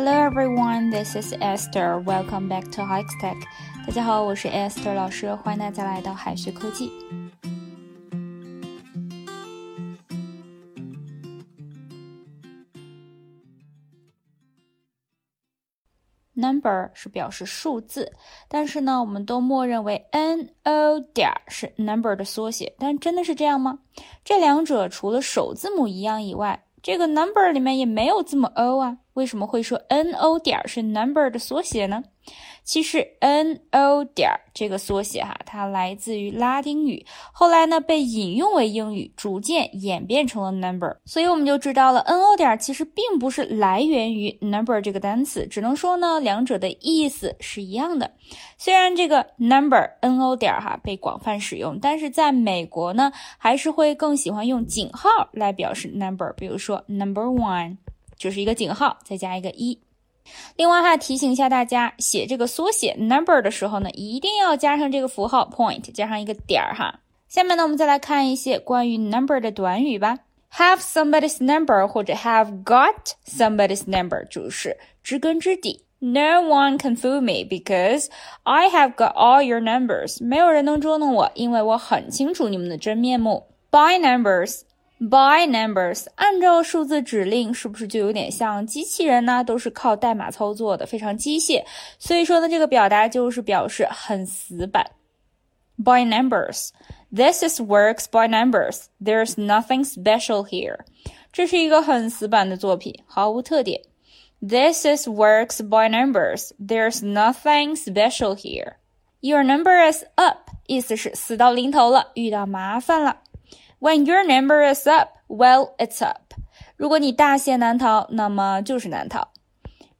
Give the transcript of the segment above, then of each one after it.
Hello everyone, this is Esther. Welcome back to Hikes Tech. 大家好，我是 Esther 老师，欢迎大家来到海学科技。Number 是表示数字，但是呢，我们都默认为 n o 点是 number 的缩写，但真的是这样吗？这两者除了首字母一样以外， 这个 number 里面也没有字母 o 啊，为什么会说 n o 点是 number 的缩写呢？其实 n o 点这个缩写哈，它来自于拉丁语，后来呢被引用为英语，逐渐演变成了 number。所以我们就知道了 n o 点其实并不是来源于 number 这个单词，只能说呢两者的意思是一样的。虽然这个 number n o 点哈被广泛使用，但是在美国呢还是会更喜欢用井号来表示 number，比如说 number one 就是一个井号，再加一个一。另外还提醒一下大家，写这个缩写 number 的时候呢，一定要加上这个符号 point，加上一个点儿哈。下面呢，我们再来看一些关于 number 的短语吧。Have somebody's number 或者 have got somebody's number 就是知根知底。No one can fool me because I have got all your numbers。没有人能捉弄我，因为我很清楚你们的真面目。By numbers。By numbers，按照数字指令，是不是就有点像机器人呢？都是靠代码操作的，非常机械。所以说呢，这个表达就是表示很死板。By numbers，this is works by numbers. There's nothing special here。这是一个很死板的作品，毫无特点。This is works by numbers. There's nothing special here. Your number is up，意思是死到临头了，遇到麻烦了。When your number is up, well, it's up. 如果你大限难逃，那么就是难逃。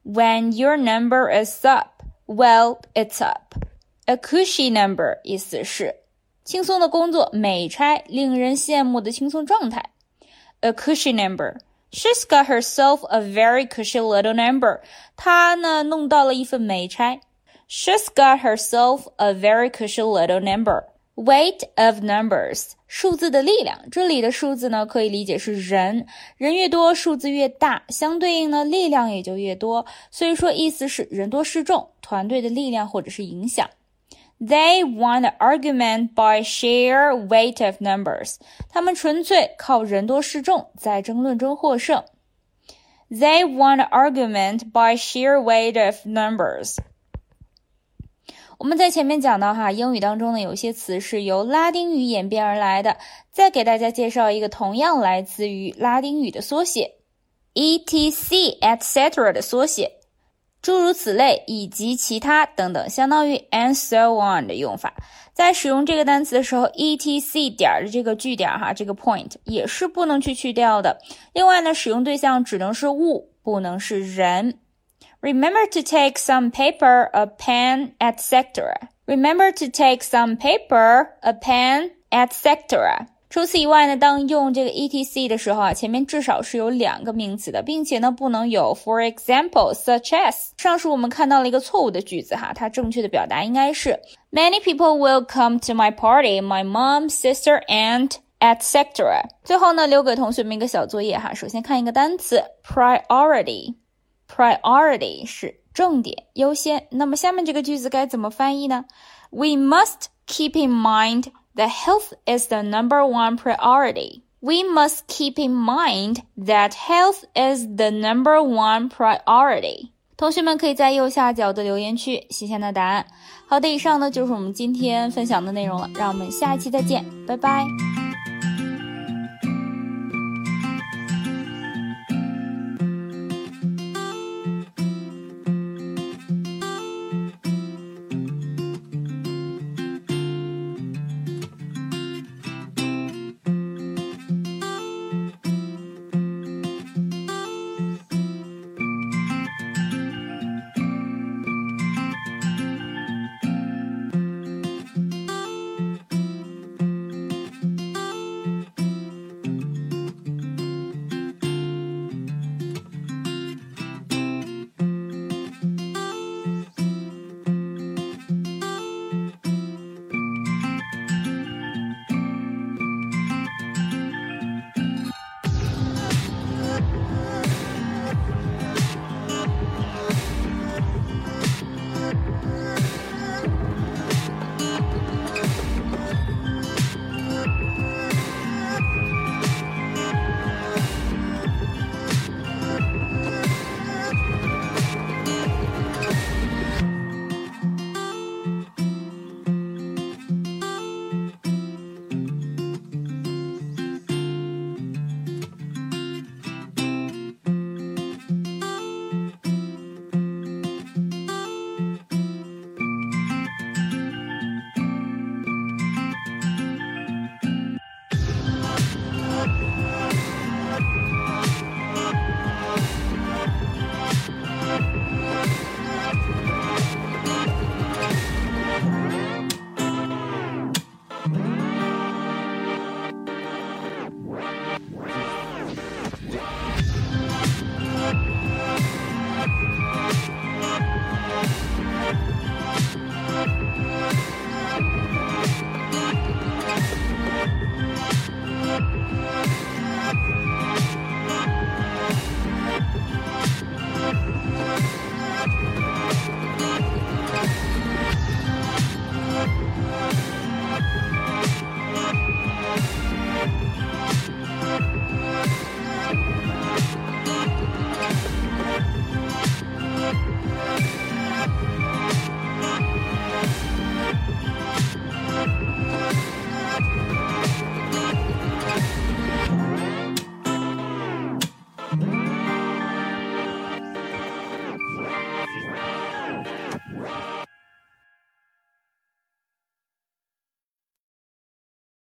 When your number is up, well, it's up. A cushy number 意思是轻松的工作、美差、令人羡慕的轻松状态。A cushy number. She's got herself a very cushy little number. 她呢弄到了一份美差。She's got herself a very cushy little number. Weight of numbers，数字的力量。这里的数字呢，可以理解是人，人越多，数字越大，相对应呢，力量也就越多。所以说，意思是人多势众，团队的力量或者是影响。They won the argument by sheer weight of numbers。他们纯粹靠人多势众，在争论中获胜。They won the argument by sheer weight of numbers。我们在前面讲到哈，英语当中呢，有些词是由拉丁语演变而来的。再给大家介绍一个同样来自于拉丁语的缩写，etc etc 的缩写，诸如此类以及其他等等，相当于 and so on 的用法。在使用这个单词的时候，etc 点的这个句点哈，这个 point 也是不能去去掉的。另外呢，使用对象只能是物，不能是人。Remember to take some paper, a pen, etc. Remember to take some paper, a pen, etc. 除此以外呢，当用这个 etc 的时候啊，前面至少是有两个名词的，并且呢不能有 for example, such as。上述我们看到了一个错误的句子哈，它正确的表达应该是 Many people will come to my party, my mom, sister, aunt, etc. 最后呢，留给同学们一个小作业哈，首先看一个单词 priority。 Priority 是重点优先。那么下面这个句子该怎么翻译呢？We must keep in mind that health is the number one priority. We must keep in mind that health is the number one priority. 同学们可以在右下角的留言区写下你的答案。好的，以上呢就是我们今天分享的内容了。让我们下一期再见，拜拜。